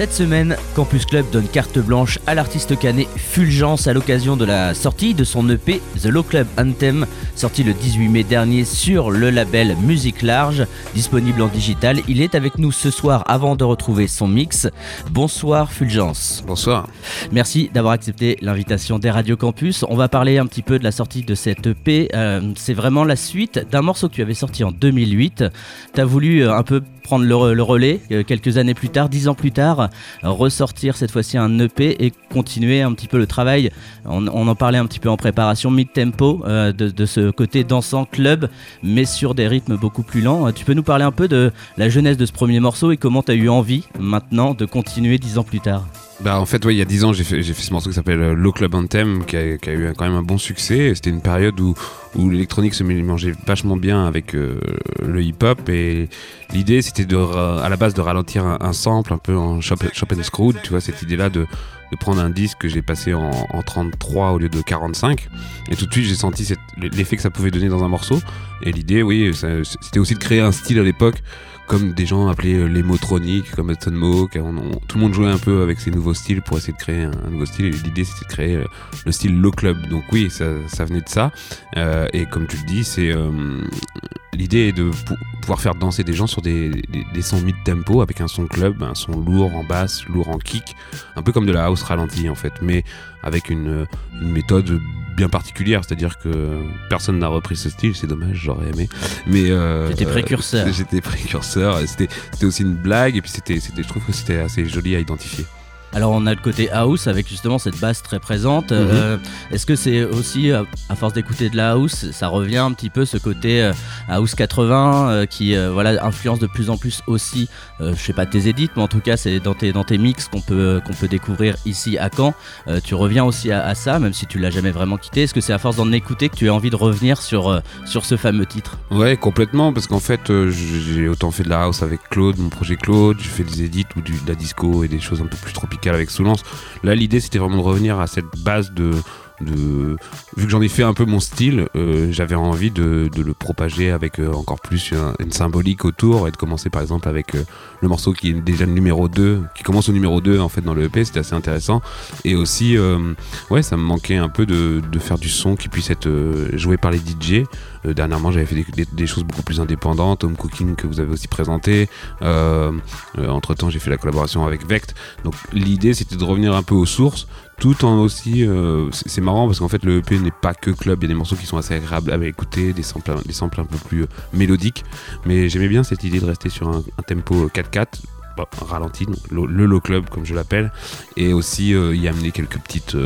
Cette semaine, Campus Club donne carte blanche à l'artiste canet Fulgence à l'occasion de la sortie de son EP The Low Club Anthem, sorti le 18 mai dernier sur le label Musique Large, disponible en digital. Il est avec nous ce soir avant de retrouver son mix. Bonsoir Fulgence. Bonsoir. Merci d'avoir accepté l'invitation des Radio Campus. On va parler un petit peu de la sortie de cette EP. Euh, c'est vraiment la suite d'un morceau que tu avais sorti en 2008. Tu as voulu euh, un peu prendre le, relais euh, quelques années plus tard, dix ans plus tard, ressortir cette fois-ci un EP et continuer un petit peu le travail. On, en parlait un petit peu en préparation, mid-tempo, euh, de, ce côté dansant club, mais sur des rythmes beaucoup plus lents. Euh, tu peux nous parler un peu de la jeunesse de ce premier morceau et comment tu as eu envie maintenant de continuer dix ans plus tard? Bah en fait, ouais, il y a 10 ans, j'ai fait, fait ce morceau qui s'appelle euh, Low Club Anthem, qui a, qui a, eu quand même un bon succès. C'était une période où, où l'électronique se mélangeait vachement bien avec euh, le hip-hop. Et l'idée, c'était à la base de ralentir un, sample un peu en chop, and screw. Tu vois, cette idée-là de, de prendre un disque que j'ai passé en, en, 33 au lieu de 45. Et tout de suite, j'ai senti l'effet que ça pouvait donner dans un morceau. Et l'idée, oui, c'était aussi de créer un style à l'époque comme des gens appelaient euh, l'émotronique, comme Hudson Mohawk. tout le monde jouait un peu avec ces nouveaux styles pour essayer de créer un, nouveau style. Et l'idée, c'était de créer euh, le style low club. Donc oui, ça, venait de ça. Euh, et comme tu le dis, c'est l'idée est de pouvoir faire danser des gens sur des, des, sons mid-tempo avec un son club, un son lourd en basse, lourd en kick, un peu comme de la house ralentie en fait, mais avec une, une méthode bien particulière, c'est-à-dire que personne n'a repris ce style, c'est dommage, j'aurais aimé. Mais euh, j'étais précurseur. j'étais précurseur, c'était aussi une blague et puis c'était, je trouve que c'était assez joli à identifier. Alors on a le côté house avec justement cette basse très présente. Mhm. Euh, est-ce que c'est aussi, euh, à force d'écouter de la house, ça revient un petit peu ce côté euh, house 80 qui voilà influence de plus en plus aussi, je sais pas tes édits, mais en tout cas c'est dans tes, dans tes mix qu'on peut, qu'on peut découvrir ici à Caen. tu reviens aussi à, ça, même si tu l'as jamais vraiment quitté. Est-ce que c'est à force d'en écouter que tu as envie de revenir sur, sur ce fameux titre? Ouais, complètement, parce qu'en fait j'ai autant fait de la house avec Claude, mon projet Claude, j'ai fait des édits ou du, de la disco et des choses un peu plus avec Soulance. Là, l'idée, c'était vraiment de revenir à cette base de, vu que j'en ai fait un peu mon style, euh, j'avais envie de, le propager avec euh, encore plus une, symbolique autour et de commencer par exemple avec euh, le morceau qui est déjà le numéro 2, qui commence au numéro 2 en fait dans le EP, c'était assez intéressant. Et aussi, ouais, ça me manquait un peu de, faire du son qui puisse être joué par les DJ. dernièrement, j'avais fait des, choses beaucoup plus indépendantes, Home Cooking que vous avez aussi présenté. entre temps, j'ai fait la collaboration avec Vect. Donc l'idée, c'était de revenir un peu aux sources tout en aussi euh, c'est marrant parce qu'en fait le EP n'est pas que club. Il y a des morceaux qui sont assez agréables à écouter des samples un peu plus euh, mélodiques. Mais j'aimais bien cette idée de rester sur un, tempo 4-4 ralenti le, low club comme je l'appelle. Et aussi euh, y amener quelques petites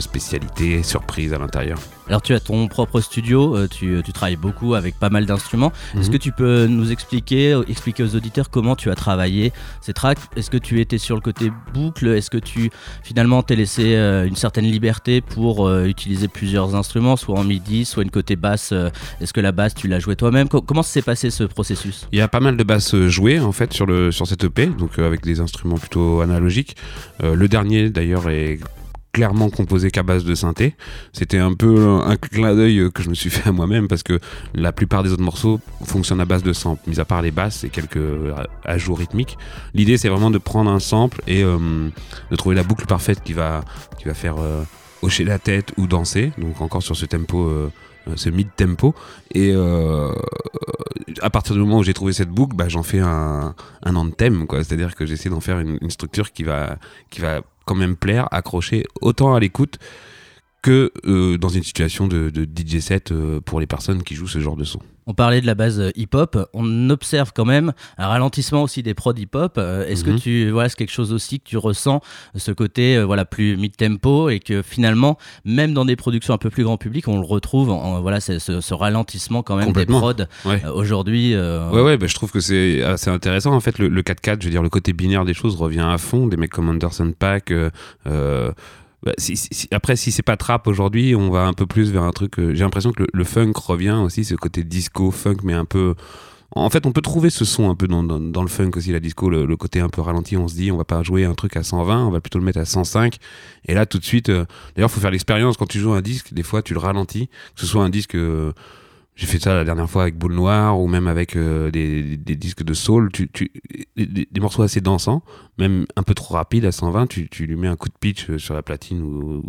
spécialités surprises à l'intérieur alors tu as ton propre studio, euh, tu, travailles beaucoup avec pas mal d'instruments. Est-ce mhm. que tu peux nous expliquer, expliquer aux auditeurs comment tu as travaillé ces tracks? Est-ce que tu étais sur le côté boucle? Est-ce que tu finalement t'es laissé euh, une certaine liberté pour euh, utiliser plusieurs instruments, soit en midi, soit une côté basse Est-ce que la basse tu l'as jouée toi-même? Comment s'est passé ce processus? Il y a pas mal de basses jouées en fait sur, le, sur cette EP, donc avec des instruments plutôt analogiques. le dernier d'ailleurs est clairement composé qu'à base de synthé. C'était un peu un clin d'œil que je me suis fait à moi-même parce que la plupart des autres morceaux fonctionnent à base de sample, mis à part les basses et quelques ajouts rythmiques. L'idée c'est vraiment de prendre un sample et euh, de trouver la boucle parfaite qui va, qui va faire euh, hocher la tête ou danser. Donc encore sur ce tempo. Euh, ce mid-tempo. Et à partir du moment où j'ai trouvé cette boucle, bah, j'en fais un, un anthem. C'est-à-dire que j'essaie d'en faire une, une, structure qui va, qui va quand même plaire, accrocher autant à l'écoute que euh, dans une situation de, DJ set euh, pour les personnes qui jouent ce genre de son. On parlait de la base euh, hip-hop, on observe quand même un ralentissement aussi des prods hip-hop. Est-ce que mhm. tu voilà, c'est quelque chose aussi que tu ressens ce côté voilà plus mid-tempo et que finalement même dans des productions un peu plus grand public, on le retrouve en, voilà ce, ralentissement quand même des prods aujourd'hui. Ouais ouais, bah, je trouve que c'est assez intéressant en fait le, le 4-4, je veux dire le côté binaire des choses revient à fond, des mecs comme Anderson Pack bah, après, si c'est pas trap aujourd'hui, on va un peu plus vers un truc. Euh, j'ai l'impression que le, funk revient aussi, ce côté disco, funk, mais un peu en fait, on peut trouver ce son un peu dans, dans, le funk aussi, la disco, le, côté un peu ralenti. On se dit, on va pas jouer un truc à 120, on va plutôt le mettre à 105. Et là, tout de suite, euh, d'ailleurs, faut faire l'expérience quand tu joues un disque. Des fois, tu le ralentis, que ce soit un disque. Euh, j'ai fait ça la dernière fois avec Boule Noire ou même avec euh, des, des, disques de soul, tu, tu, des, morceaux assez dansants, même un peu trop rapides à 120, tu, tu lui mets un coup de pitch euh, sur la platine ou,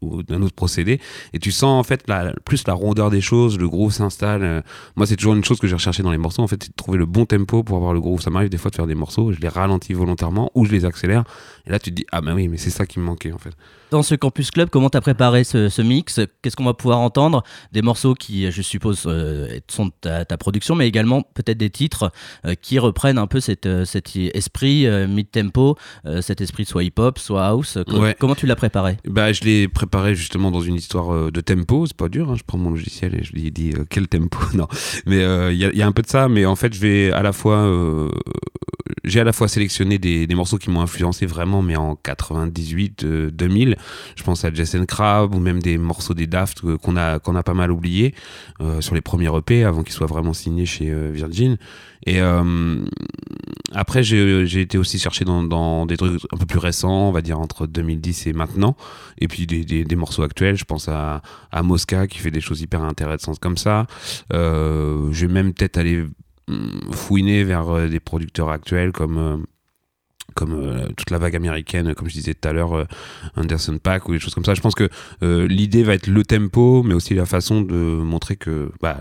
ou, d'un autre procédé et tu sens en fait la, plus la rondeur des choses, le groove s'installe. Euh. Moi, c'est toujours une chose que j'ai recherché dans les morceaux, en fait, c'est de trouver le bon tempo pour avoir le groove. Ça m'arrive des fois de faire des morceaux, je les ralentis volontairement ou je les accélère et là tu te dis, ah bah oui, mais c'est ça qui me manquait en fait. Dans ce Campus Club, comment tu as préparé ce, ce mix? Qu'est-ce qu'on va pouvoir entendre? Des morceaux qui, je suppose, euh, sont de ta, production, mais également peut-être des titres euh, qui reprennent un peu cette, euh, cet esprit mid-tempo, cet esprit soit hip-hop, soit house. Comment tu l'as préparé? Bah, Je l'ai préparé justement dans une histoire de tempo, c'est pas dur, hein. je prends mon logiciel et je lui dis quel tempo, non. Mais il y, y, a un peu de ça, mais en fait je vais à la fois j'ai à la fois sélectionné des, des morceaux qui m'ont influencé vraiment, mais en 98, 2000. Je pense à Jason Crab ou même des morceaux des Daft qu'on a, qu'on a pas mal oubliés euh, sur les premiers EP avant qu'ils soient vraiment signés chez euh, Virgin. Et euh, après, j'ai été aussi chercher dans, dans, des trucs un peu plus récents, on va dire entre 2010 et maintenant. Et puis des, des, des morceaux actuels, je pense à, à, Mosca qui fait des choses hyper intéressantes comme ça. Euh, je vais même peut-être aller mm, fouiner vers des producteurs actuels comme comme euh, toute la vague américaine, comme je disais tout à l'heure, euh, Anderson Pack ou des choses comme ça. Je pense que euh, l'idée va être le tempo, mais aussi la façon de montrer que bah,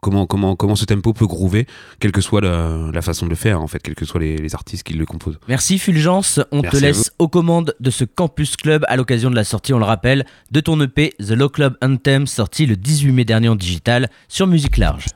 comment, comment, comment ce tempo peut groover, quelle que soit la, façon de le faire, en fait, quels que soient les, artistes qui le composent. Merci Fulgence, on te laisse aux commandes de ce Campus Club à l'occasion de la sortie, on le rappelle, de ton EP The Low Club Anthem, sorti le 18 mai dernier en digital sur Musique Large.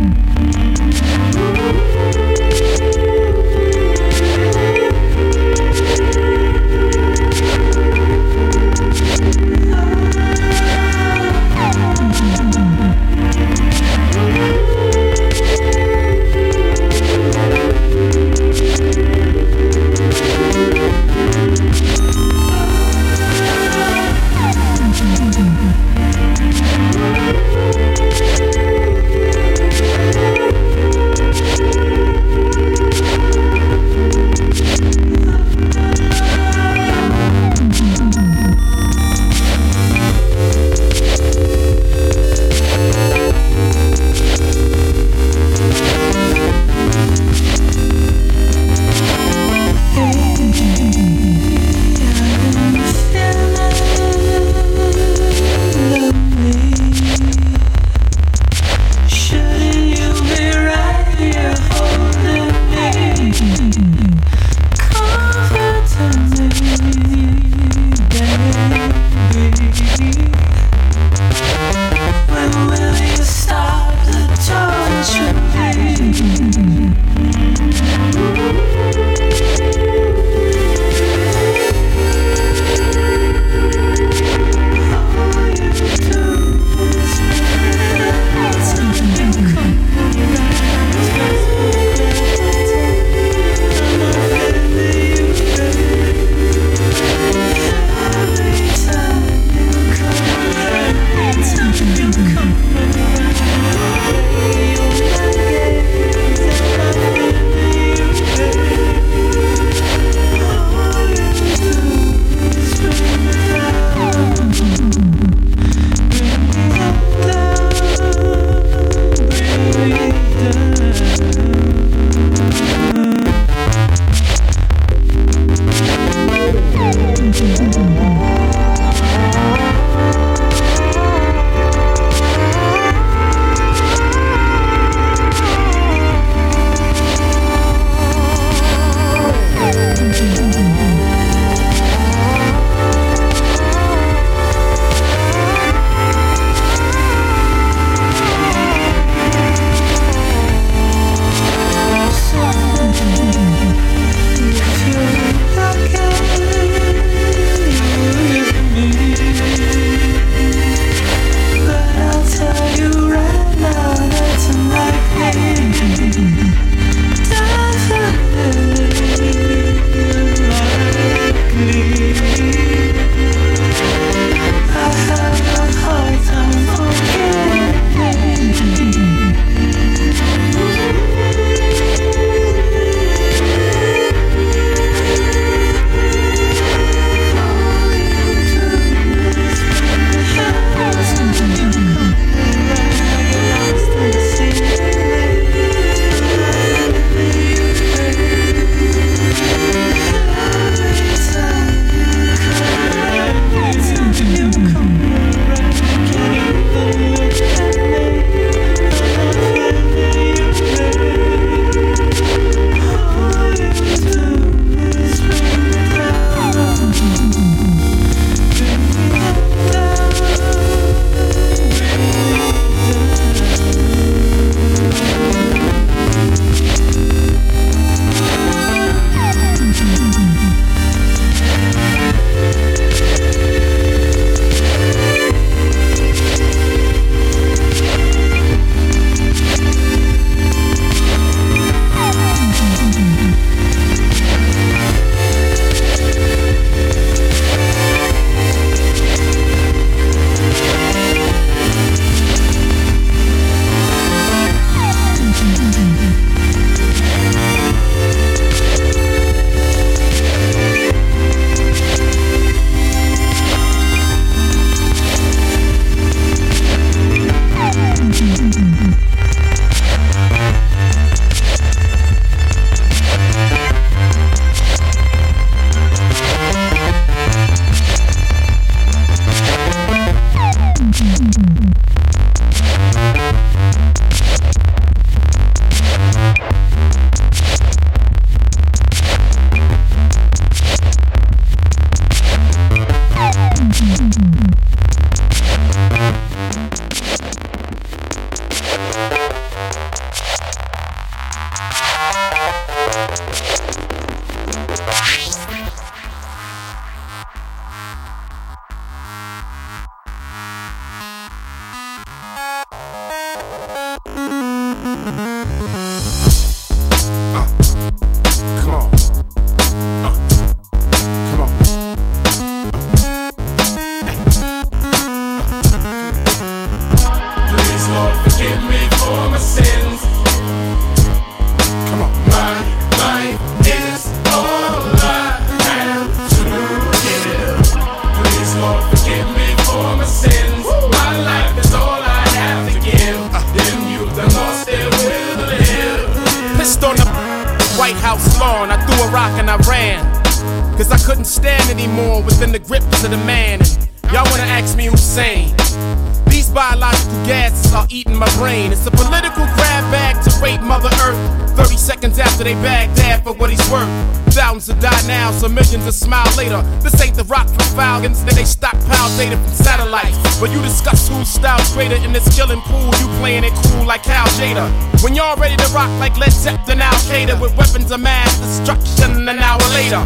Later. This ain't the rock from Falcons, then they stockpile data from satellites. But you discuss whose style's greater in this killing pool. You playing it cool like Cal Jada. When y'all ready to rock like Led Zeppelin Al Qaeda with weapons of mass destruction an hour later.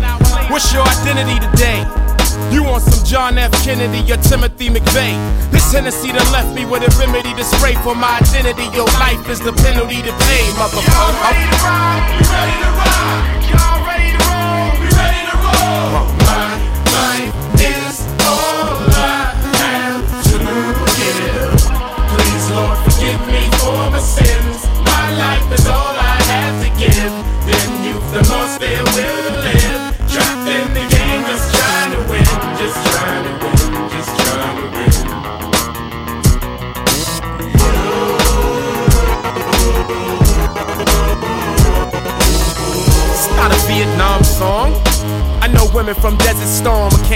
What's your identity today? You want some John F. Kennedy or Timothy McVeigh? This Tennessee that left me with a remedy to spray for my identity. Your life is the penalty to pay, motherfucker. Y'all ready to rock? We ready to rock?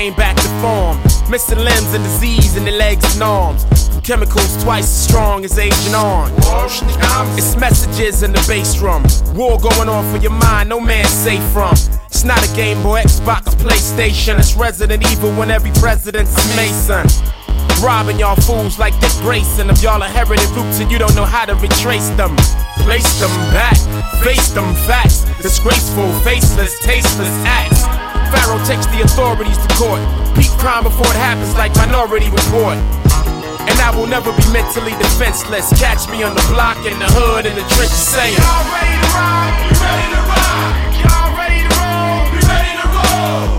Came back to form. Missing limbs and disease in the legs and arms. Chemicals twice as strong as Agent Orange. It's messages in the bass drum. War going on for your mind, no man safe from. It's not a Game Boy, Xbox, PlayStation. It's Resident Evil when every president's a Mason. Robbing y'all fools like Dick Grayson. If y'all inherited roots and you don't know how to retrace them, place them back, face them facts. Disgraceful, faceless, tasteless acts. Pharaoh takes the authorities to court. Peak crime before it happens, like Minority Report. And I will never be mentally defenseless. Catch me on the block, in the hood, in the trenches saying, Y'all ready to ready to? Y'all ready to roll? We ready to roll?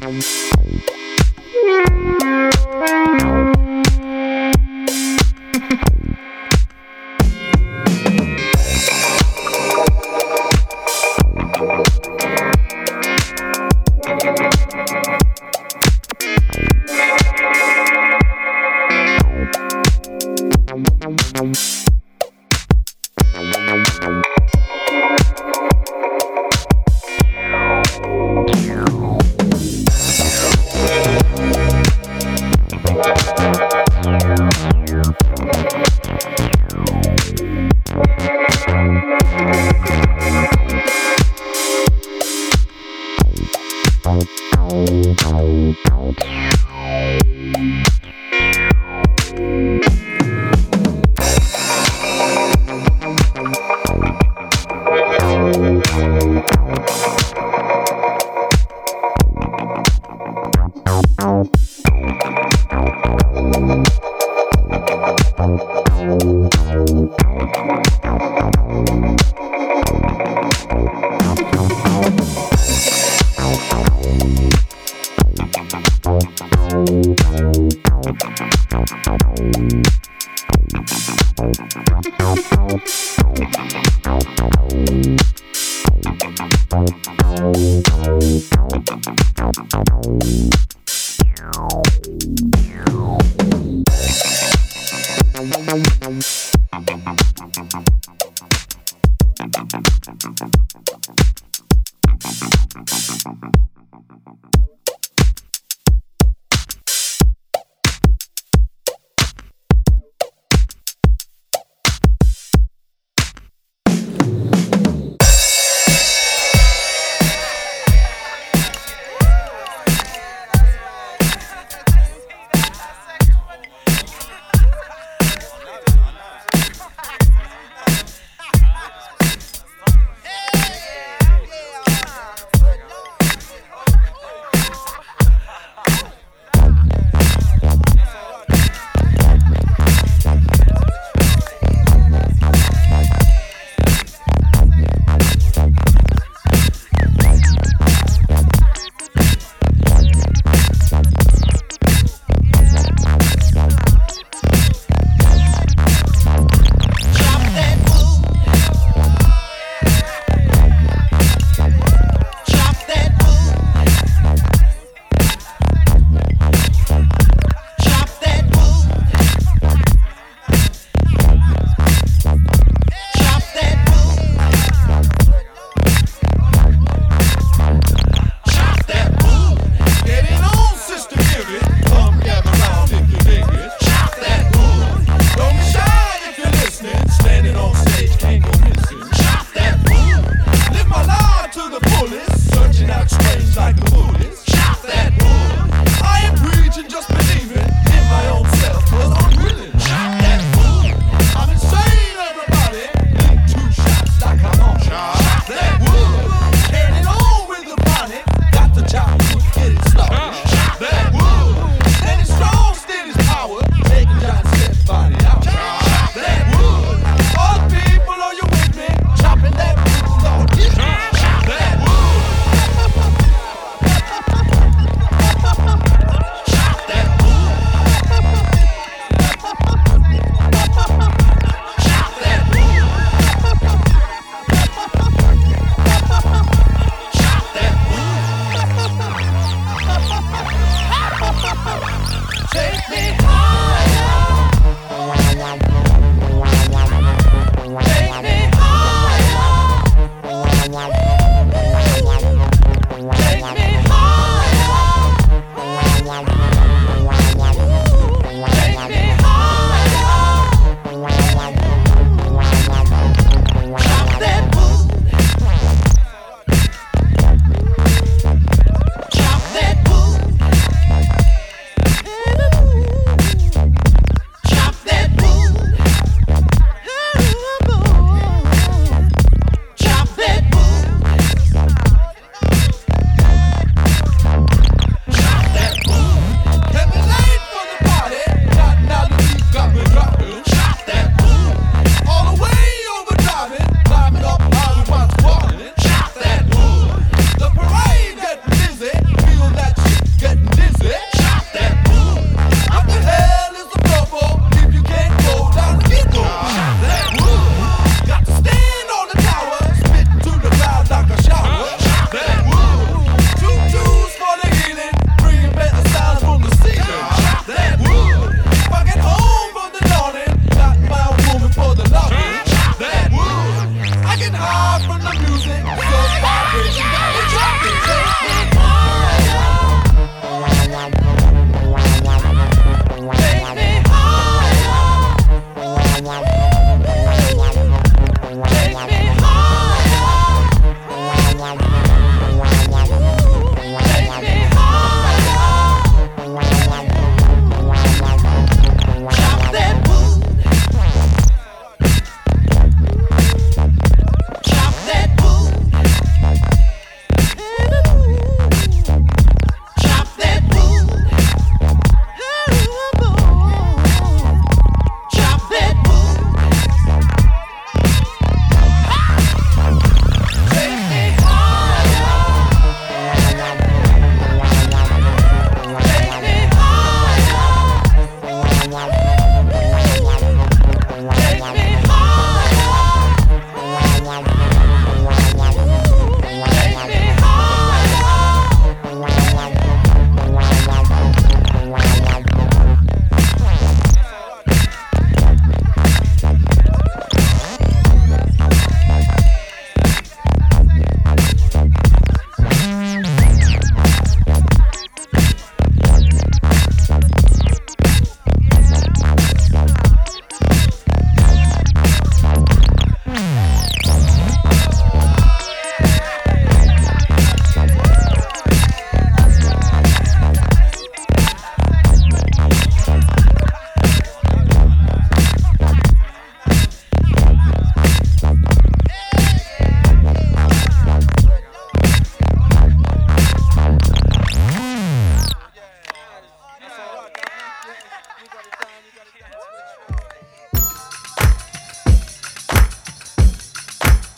Thank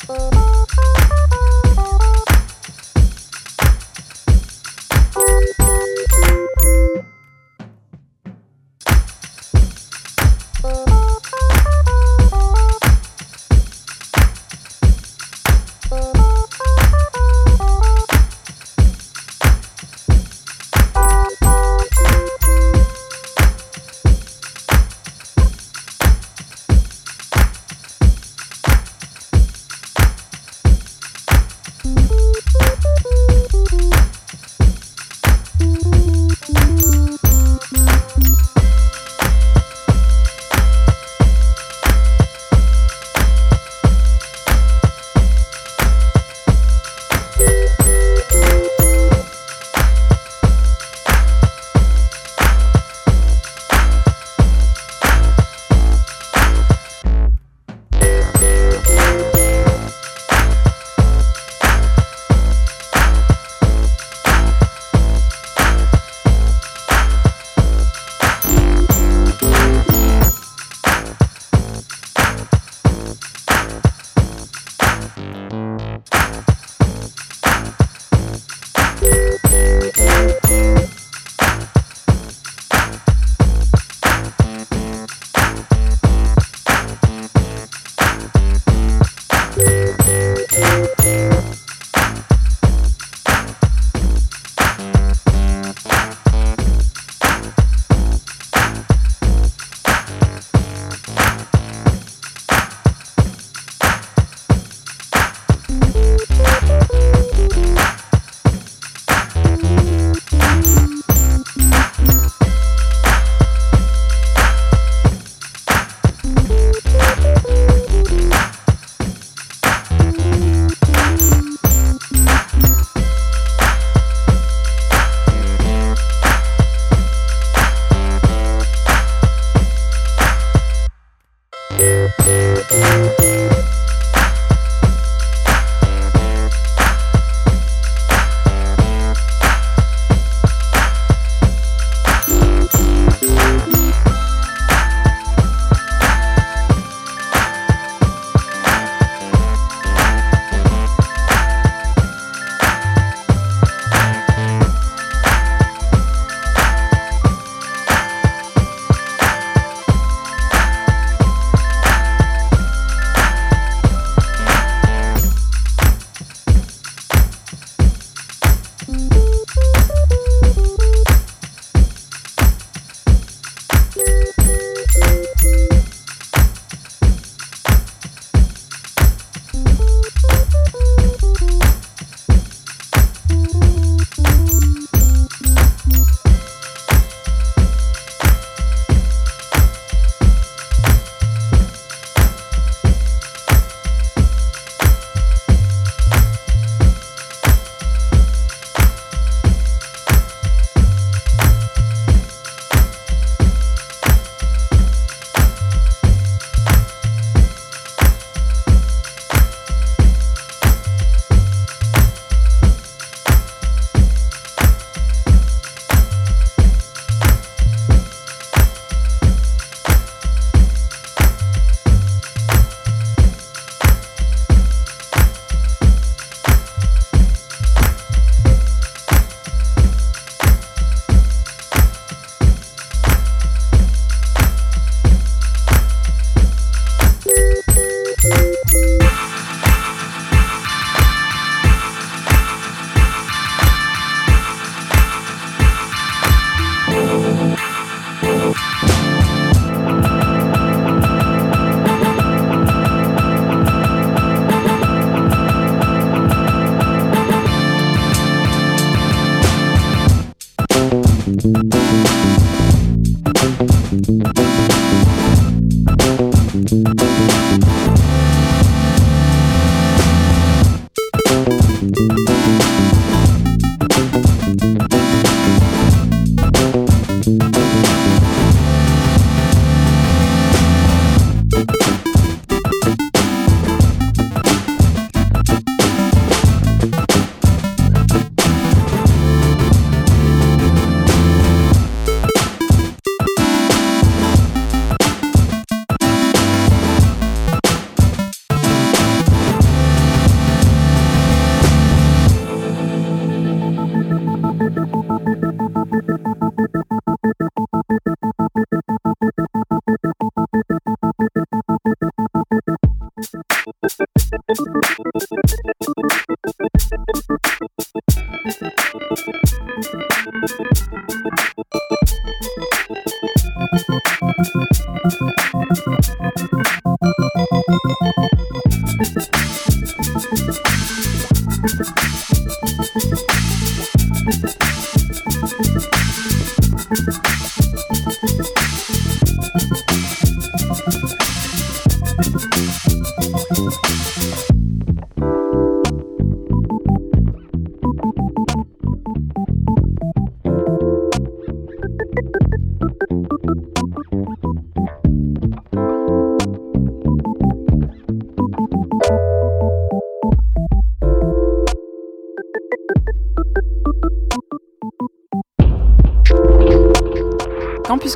Oh.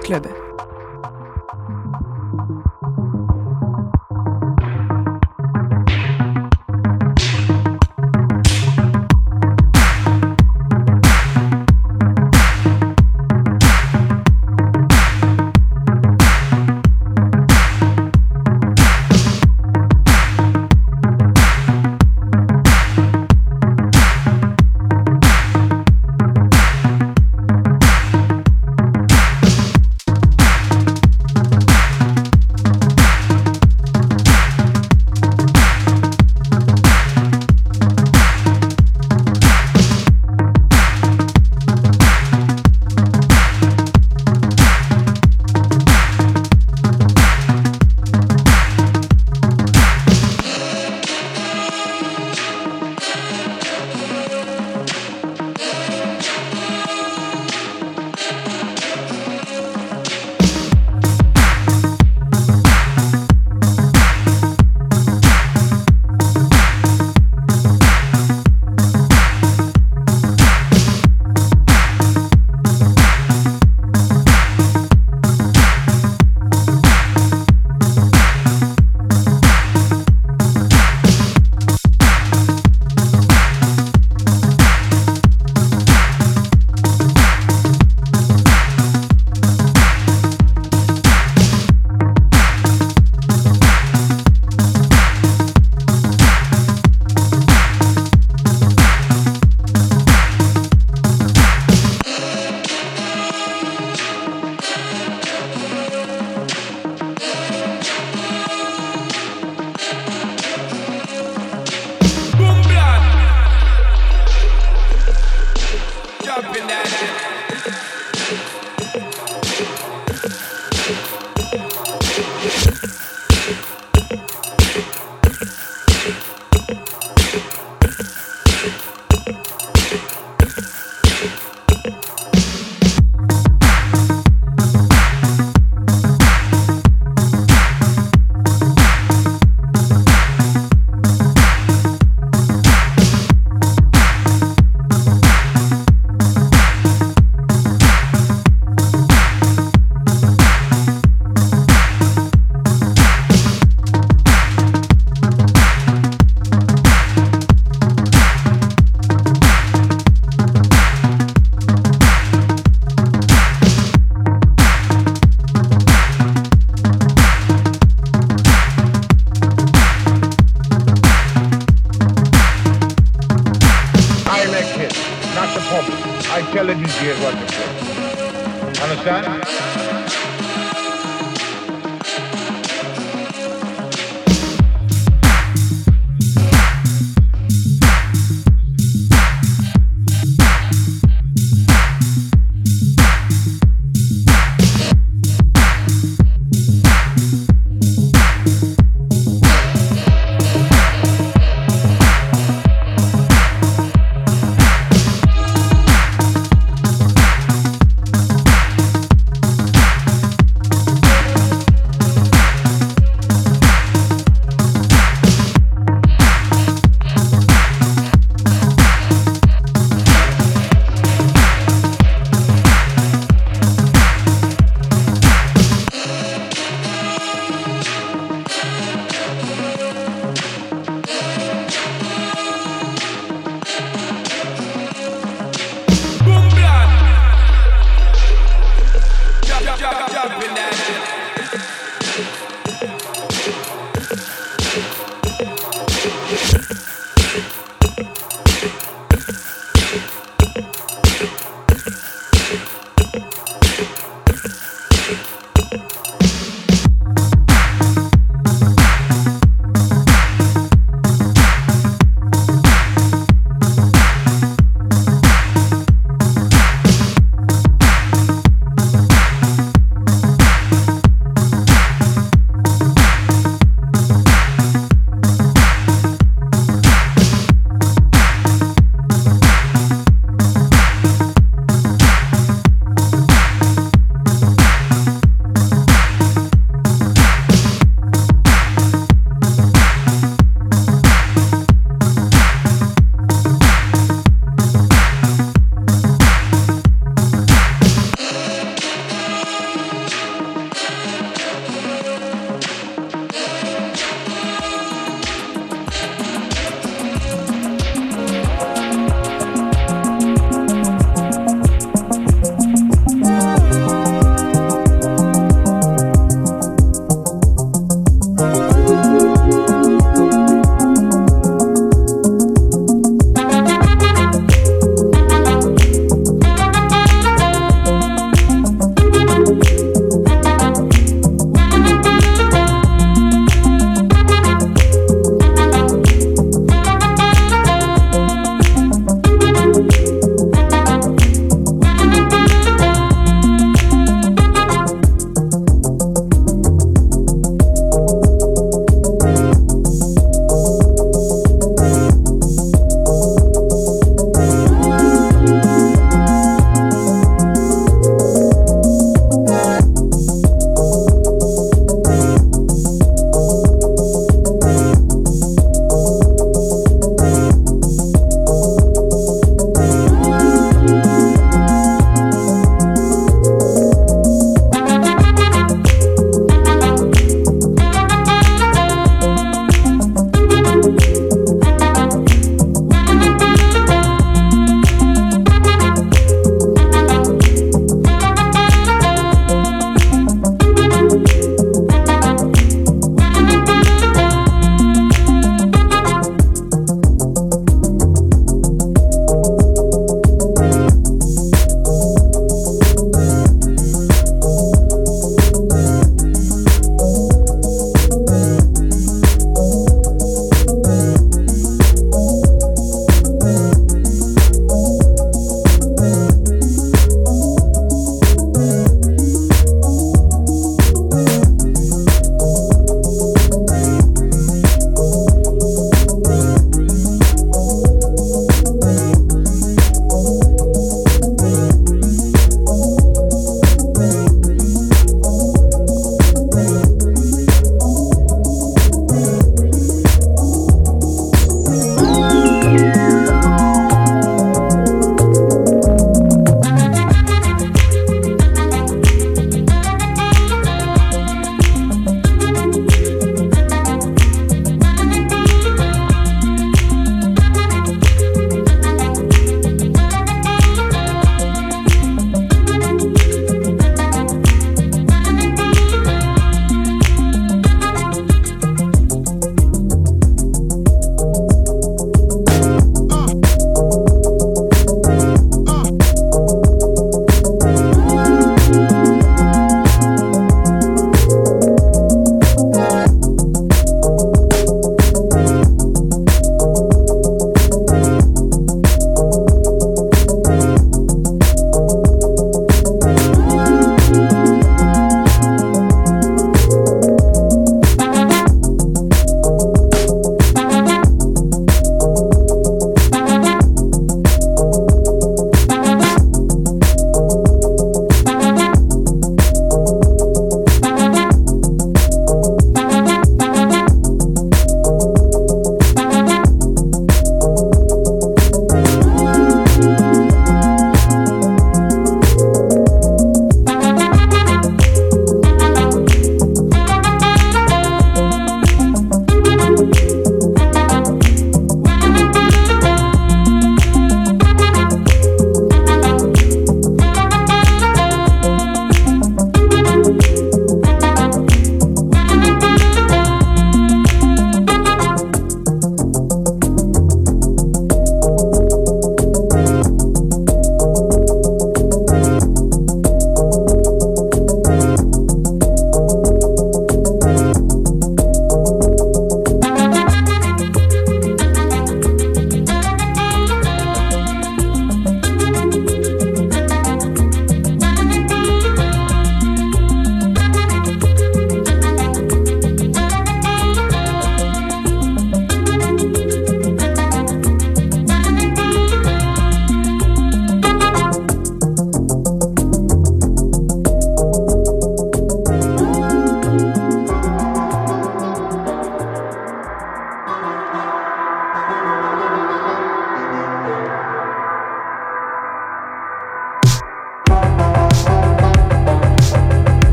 Club.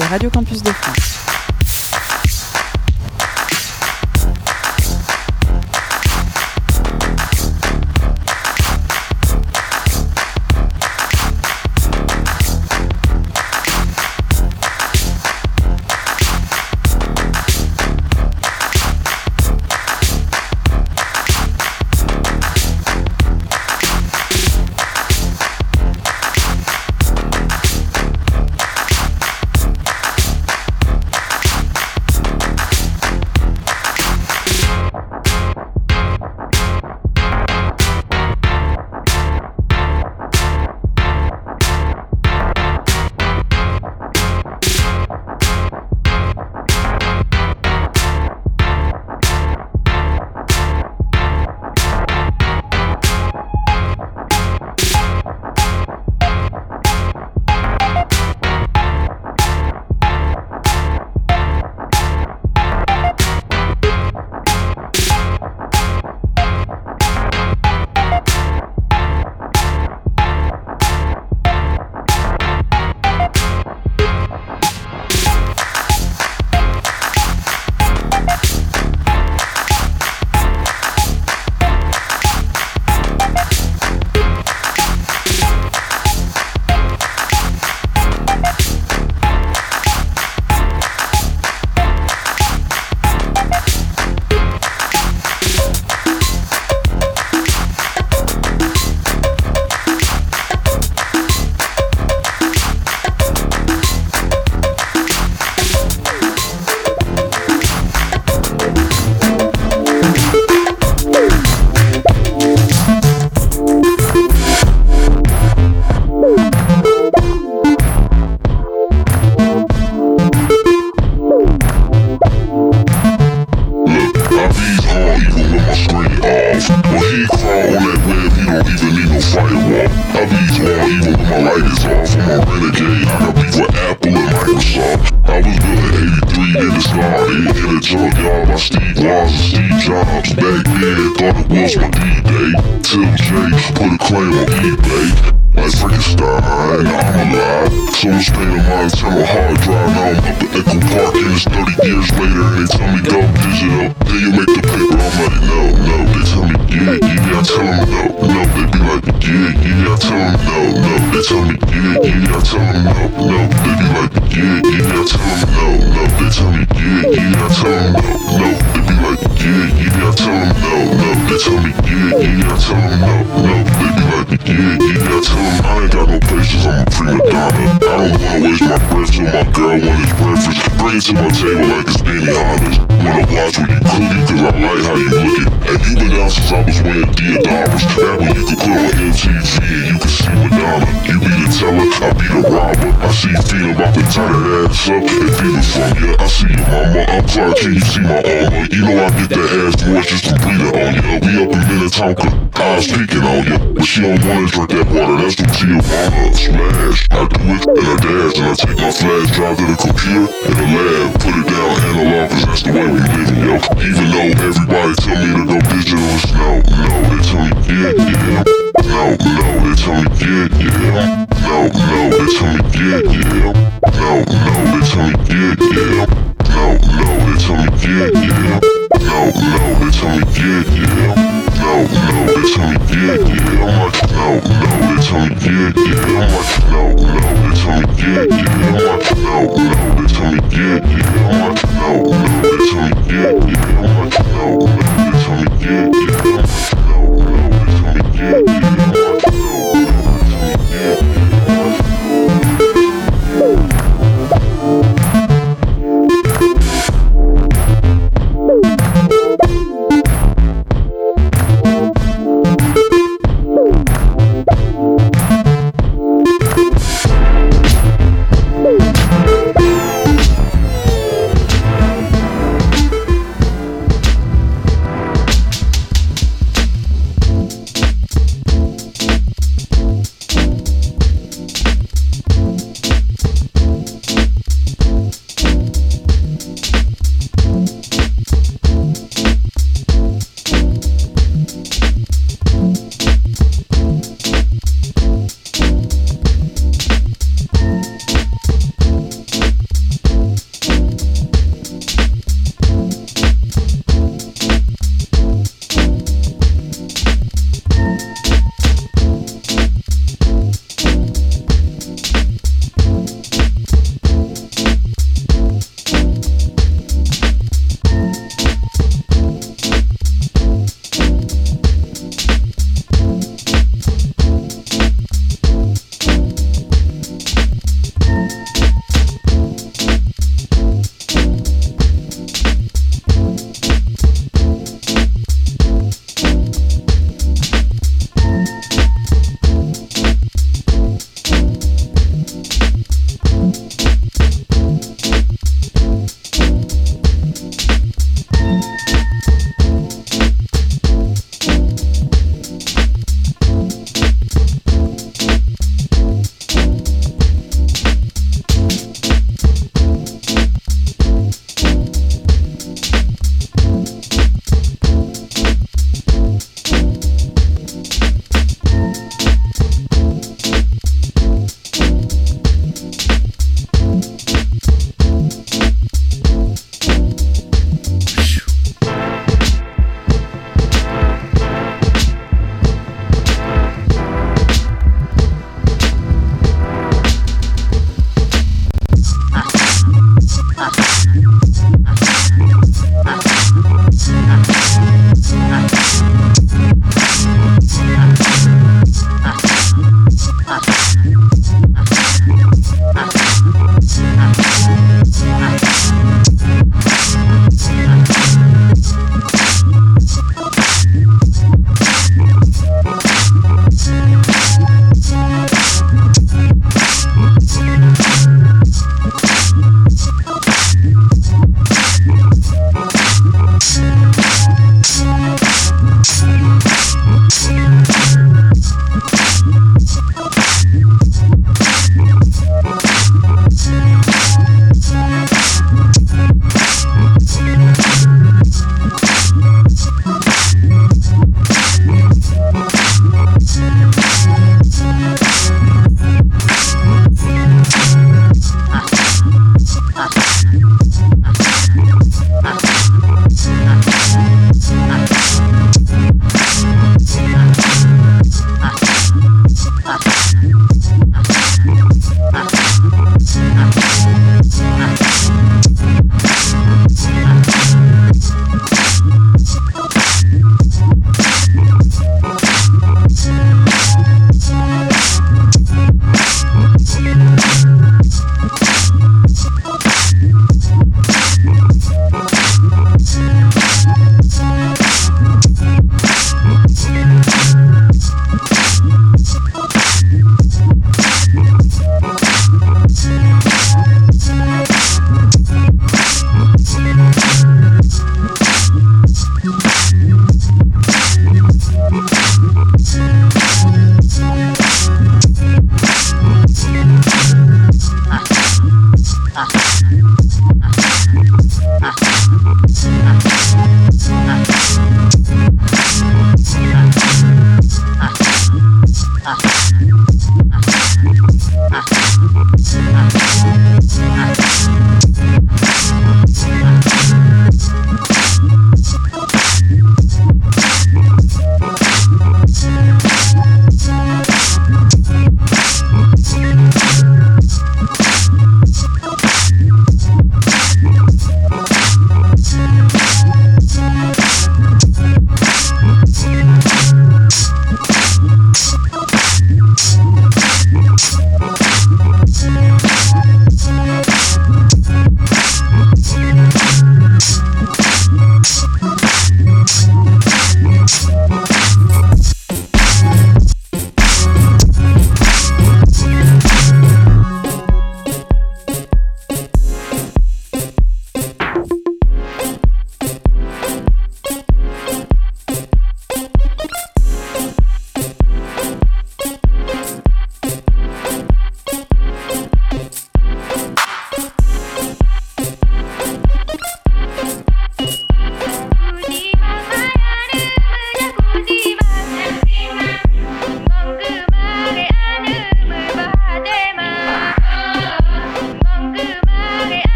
Radios campus de fucking on ya. But she don't wanna drink that water, that's from Giovanna. Smash. I do it, and I dance, and I take my flash drive to the computer, and the lab, put it down. Não, não.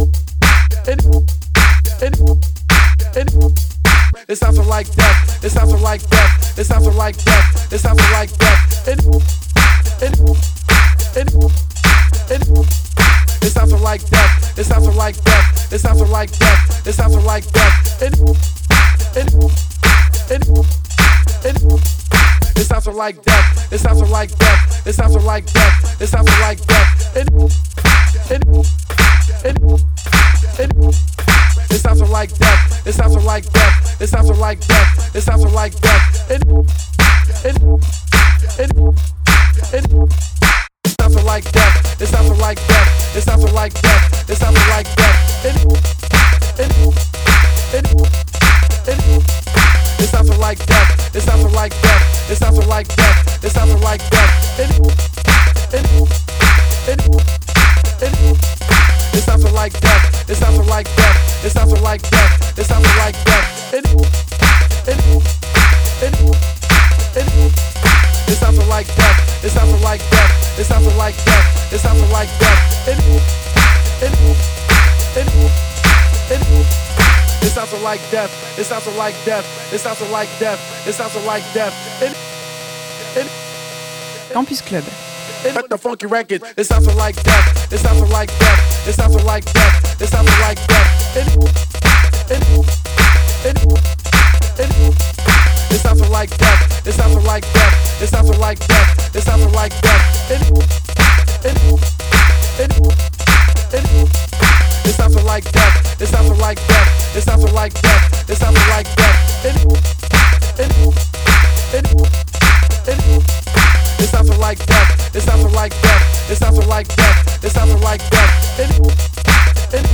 It, it, it, it, sounds like death. It sounds like death. It sounds like death. It sounds like death. It, it, it, it, it like death. It sounds like death. It sounds like death. It sounds like death. It, it, it, it, it like death. It sounds like death. It sounds like death. It sounds like. It sounds like death. It sounds like death. It sounds like death. It, it, Campus Club. Let the funky record. It sounds like death. It sounds like death. It sounds like death. It sounds like death. It, it, it, it, it sounds like death. It sounds like death. It sounds like death. It sounds like death. It, it, it, it, it sounds like death. It sounds like death. It sounds like death. It sounds like death. It, it, it, it, it sounds like death. It sounds like death. It sounds like death. It sounds like death. It, it,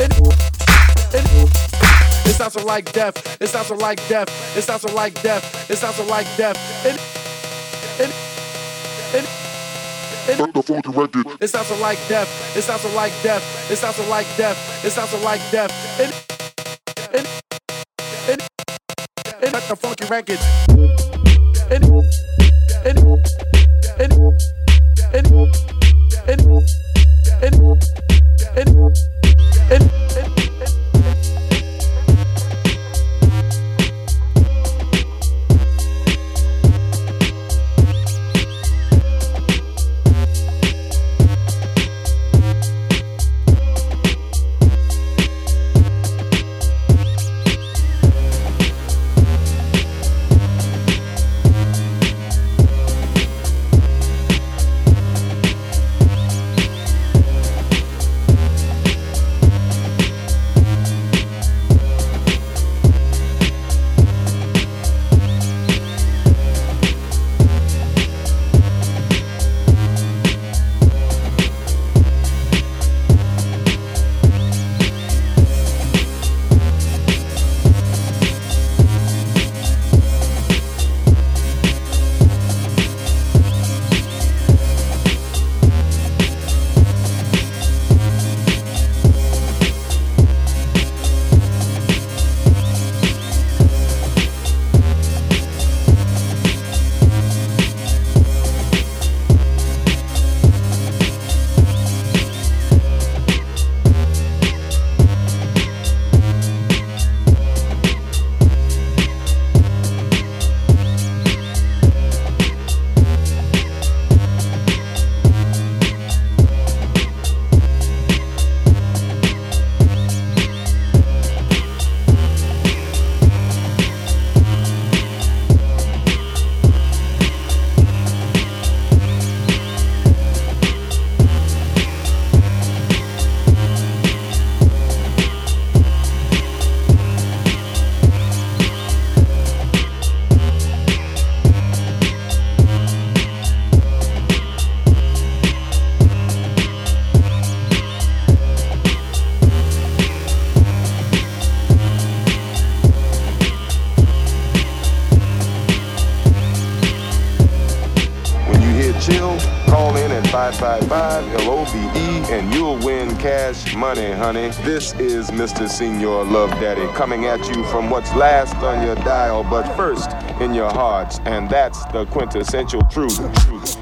it, it, it sounds like death. It sounds like death. It sounds like death. It sounds like death. It, it, it, Break the like death. It sounds so like death. It sounds so like death. It sounds so like death. It sounds so like death. And and and and the funky record. And and and and and and and and and money, honey. This is Mr. Senior Love Daddy coming at you from what's last on your dial, but first in your hearts, and that's the quintessential truth.